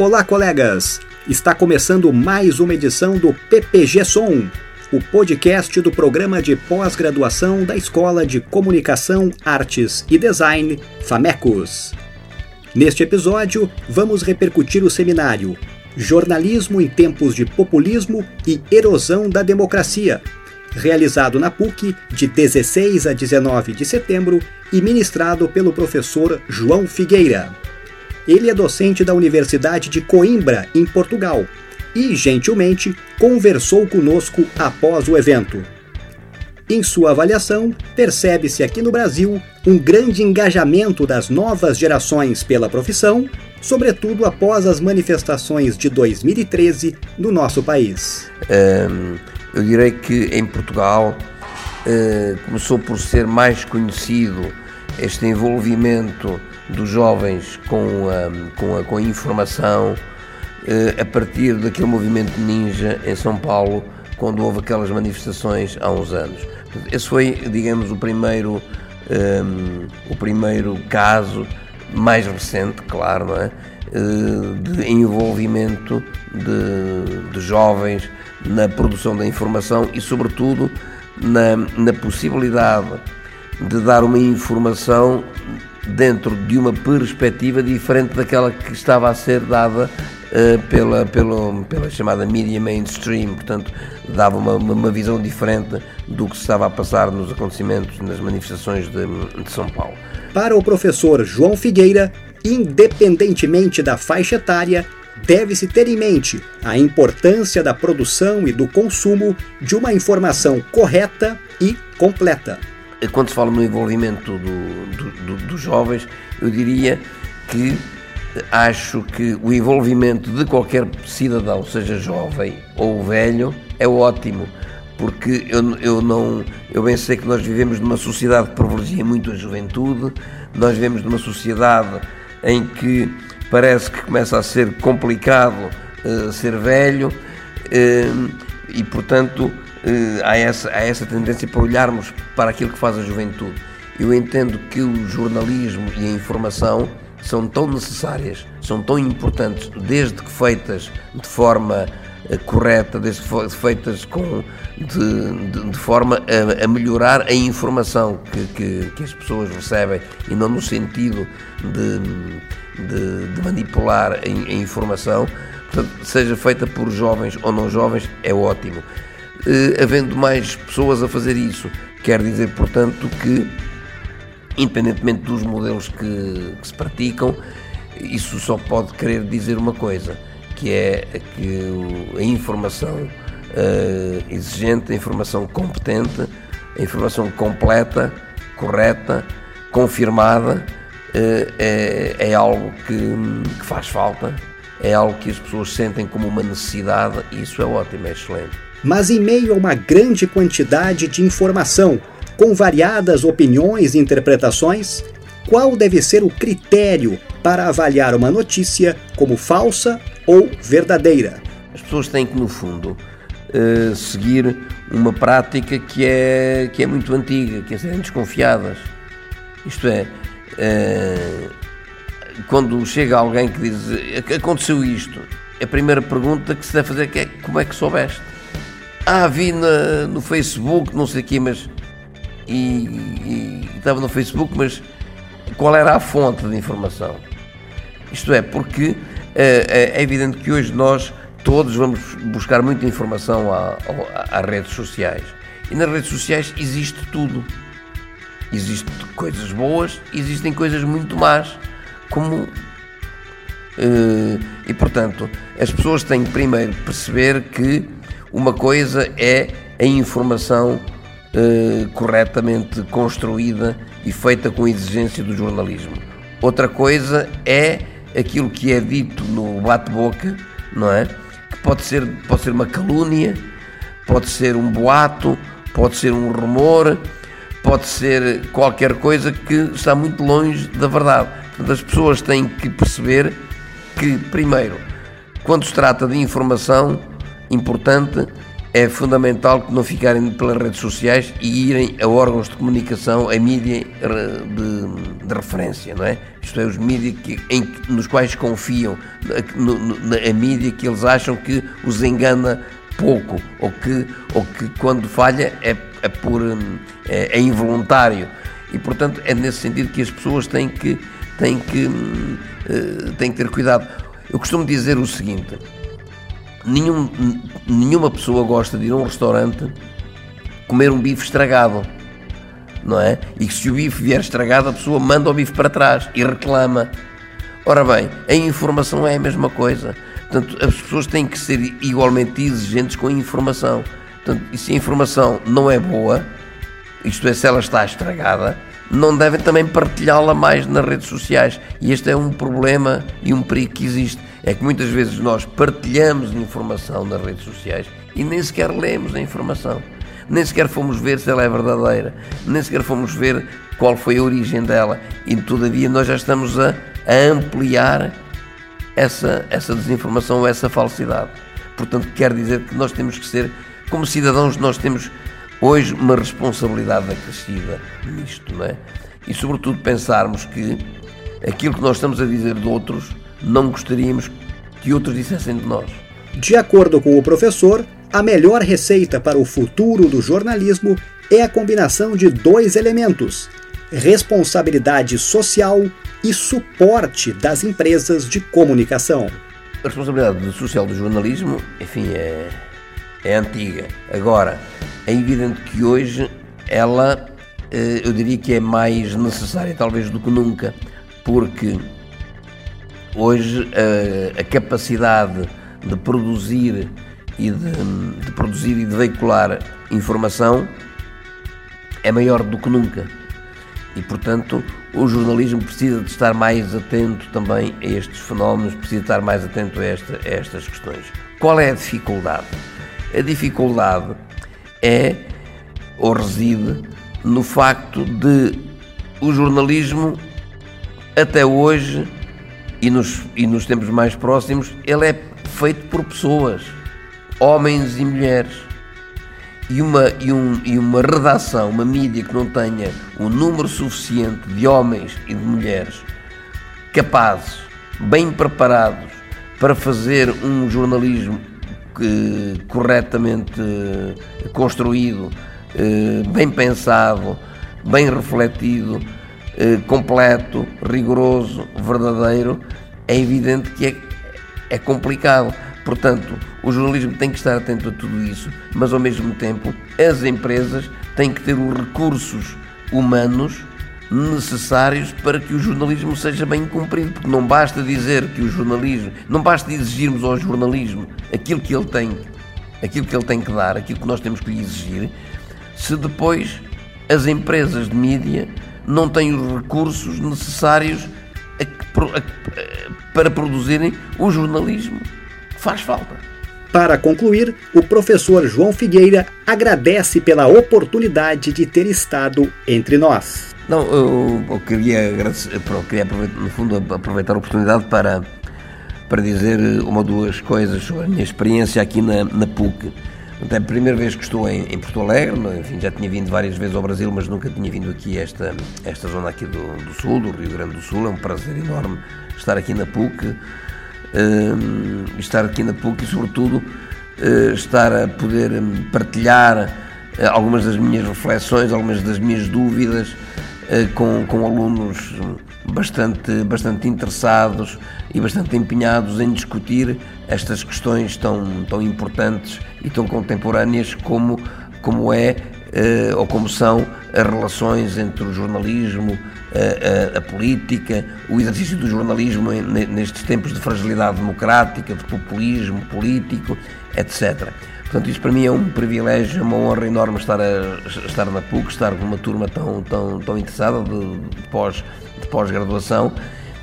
Olá, colegas! Está começando mais uma edição do PPG Som, o podcast do programa de pós-graduação da Escola de Comunicação, Artes e Design, FAMECOS. Neste episódio, vamos repercutir o seminário Jornalismo em Tempos de Populismo e Erosão da Democracia, realizado na PUC de 16 a 19 de setembro e ministrado pelo professor João Figueira. Ele é docente da Universidade de Coimbra, em Portugal, e, gentilmente, conversou conosco após o evento. Em sua avaliação, percebe-se aqui no Brasil um grande engajamento das novas gerações pela profissão, sobretudo após as manifestações de 2013 no nosso país. Um, eu direi que em Portugal uh, começou por ser mais conhecido este envolvimento dos jovens com a, com a, com a informação uh, a partir daquele movimento ninja em São Paulo, quando houve aquelas manifestações há uns anos. Esse foi, digamos, o primeiro, um, o primeiro caso mais recente, claro, não é? Uh, de envolvimento de, de jovens na produção da informação e, sobretudo, na, na possibilidade de dar uma informação dentro de uma perspectiva diferente daquela que estava a ser dada uh, pela, pela, pela chamada mídia mainstream, portanto, dava uma, uma, visão diferente do que se estava a passar nos acontecimentos, nas manifestações de, de São Paulo. Para o professor João Figueira, independentemente da faixa etária, deve-se ter em mente a importância da produção e do consumo de uma informação correta e completa. Quando se fala no envolvimento do, do, do, dos jovens, eu diria que acho que o envolvimento de qualquer cidadão, seja jovem ou velho, é ótimo, porque eu, eu não, eu bem sei que nós vivemos numa sociedade que privilegia muito a juventude, nós vivemos numa sociedade em que parece que começa a ser complicado uh, ser velho uh, e, portanto, há, essa, há essa tendência para olharmos para aquilo que faz a juventude. Eu entendo que o jornalismo e a informação são tão necessárias, são tão importantes, desde que feitas de forma correta, desde que feitas com, de, de, de forma a, a, melhorar a informação que, que, que, as pessoas recebem e não no sentido de de, de manipular a, a, informação, portanto, seja feita por jovens ou não jovens, é ótimo. Uh, havendo mais pessoas a fazer isso, quer dizer, portanto, que, independentemente dos modelos que, que se praticam, isso só pode querer dizer uma coisa, que é que a informação uh, exigente, a informação competente, a informação completa, correta, confirmada, eh, é, é algo que, que, faz falta, é algo que as pessoas sentem como uma necessidade e isso é ótimo, é excelente. Mas em meio a uma grande quantidade de informação, com variadas opiniões e interpretações, qual deve ser o critério para avaliar uma notícia como falsa ou verdadeira? As pessoas têm que, no fundo, uh, seguir uma prática que é, que é muito antiga, que é serem desconfiadas. Isto é, eh, quando chega alguém que diz aconteceu isto, a primeira pergunta que se deve fazer é como é que soubeste? Ah, vi na, no Facebook, não sei o mas. E, e, estava no Facebook, mas qual era a fonte de informação? Isto é, porque é, é evidente que hoje nós todos vamos buscar muita informação às redes sociais. E nas redes sociais existe tudo. Existem coisas boas, existem coisas muito más, como. Uh, e portanto, as pessoas têm primeiro perceber que uma coisa é a informação uh, corretamente construída e feita com exigência do jornalismo. Outra coisa é aquilo que é dito no bate-boca, não é? Que pode ser, pode ser uma calúnia, pode ser um boato, pode ser um rumor pode ser qualquer coisa que está muito longe da verdade. Portanto, as pessoas têm que perceber que, primeiro, quando se trata de informação importante, é fundamental que não ficarem pelas redes sociais e irem a órgãos de comunicação, a mídia de, de referência, não é? Isto é, os mídias que, em, nos quais confiam, no, a mídia que eles acham que os engana pouco, ou que, ou que quando falha é, é por é, é involuntário. E portanto é nesse sentido que as pessoas têm que, têm que, uh, têm que ter cuidado. Eu costumo dizer o seguinte nenhum, nenhuma pessoa gosta de ir a um restaurante comer um bife estragado, não é? E que se o bife vier estragado, a pessoa manda o bife para trás e reclama. Ora bem, a informação é a mesma coisa. Portanto, as pessoas têm que ser igualmente exigentes com a informação. Portanto, e se a informação não é boa, isto é, se ela está estragada, não devem também partilhá-la mais nas redes sociais. E este é um problema e um perigo que existe. É que muitas vezes nós partilhamos informação nas redes sociais e nem sequer lemos a informação. Nem sequer fomos ver se ela é verdadeira, nem sequer fomos ver qual foi a origem dela. E todavia nós já estamos a, a ampliar essa, essa desinformação essa falsidade. Portanto, quer dizer que nós temos que ser, como cidadãos, nós temos hoje uma responsabilidade acrescida nisto, não é? E sobretudo pensarmos que aquilo que nós estamos a dizer de outros, não gostaríamos que outros dissessem de nós. De acordo com o professor, a melhor receita para o futuro do jornalismo é a combinação de dois elementos: responsabilidade social e suporte das empresas de comunicação. A responsabilidade social do jornalismo, enfim, é, é antiga. Agora, é evidente que hoje ela, eh, eu diria que é mais necessária talvez do que nunca, porque hoje a, a capacidade de produzir e de, de, produzir e de veicular informação é maior do que nunca. E, portanto, o jornalismo precisa de estar mais atento também a estes fenómenos, precisa estar mais atento a, esta, a estas questões. Qual é a dificuldade? A dificuldade é ou reside no facto de o jornalismo até hoje e nos, e nos tempos mais próximos ele é feito por pessoas, homens e mulheres. E uma, e, um, e uma redação, uma mídia que não tenha o um número suficiente de homens e de mulheres capazes, bem preparados para fazer um jornalismo corretamente construído, eh, bem pensado, bem refletido, eh, completo, rigoroso, verdadeiro, é evidente que é, é complicado. Portanto, o jornalismo tem que estar atento a tudo isso, mas ao mesmo tempo as empresas têm que ter os recursos humanos necessários para que o jornalismo seja bem cumprido, porque não basta dizer que o jornalismo, não basta exigirmos ao jornalismo aquilo que ele tem, aquilo que ele tem que dar, aquilo que nós temos que exigir, se depois as empresas de mídia não têm os recursos necessários a, a, para produzirem o jornalismo que faz falta. Para concluir, o professor João Figueira agradece pela oportunidade de ter estado entre nós. Não, eu, eu queria, agradecer, queria no fundo aproveitar a oportunidade para, para dizer uma ou duas coisas sobre a minha experiência aqui na, na PUC. É a primeira vez que estou em, em, Porto Alegre, enfim, já tinha vindo várias vezes ao Brasil, mas nunca tinha vindo aqui a esta, esta zona aqui do, do, Sul, do Rio Grande do Sul. É um prazer enorme estar aqui na PUC, um, estar aqui na PUC e, sobretudo, uh, estar a poder hum, partilhar uh, algumas das minhas reflexões, algumas das minhas dúvidas com, com alunos bastante, bastante interessados e bastante empenhados em discutir estas questões tão, tão importantes e tão contemporâneas como, como é uh, ou como são as relações entre o jornalismo, a, a, a política, o exercício do jornalismo nestes tempos de fragilidade democrática, de populismo político, etc. Portanto, isto para mim é um privilégio, uma honra enorme estar, a, estar na PUC, estar com uma turma tão, tão, tão interessada de, de pós de pós-graduação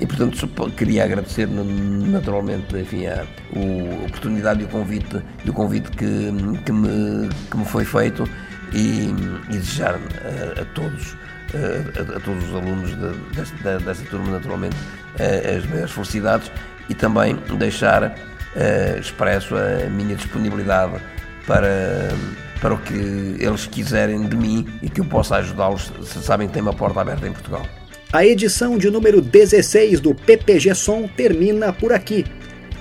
e, portanto, queria agradecer naturalmente enfim, a, a oportunidade e o convite, e o convite que, que, me, que me foi feito e, e desejar a, a todos. A, a, todos os alunos de, desta, desta turma, naturalmente, as maiores felicidades e também deixar expresso a minha disponibilidade para, para o que eles quiserem de mim e que eu possa ajudá-los, sabem que tem uma porta aberta em Portugal. A edição de número 16 do PPG Som termina por aqui.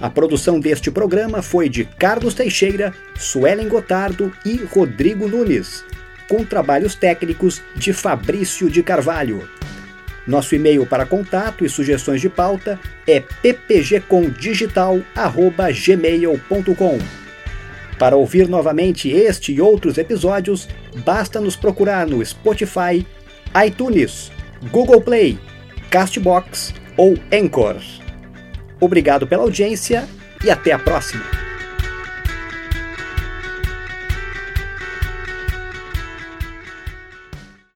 A produção deste programa foi de Carlos Teixeira, Suelen Gotardo e Rodrigo Nunes, com trabalhos técnicos de Fabrício de Carvalho. Nosso e-mail para contato e sugestões de pauta é ppgcomdigital@gmail.com. Para ouvir novamente este e outros episódios, basta nos procurar no Spotify, iTunes, Google Play, Castbox ou Anchor. Obrigado pela audiência e até a próxima!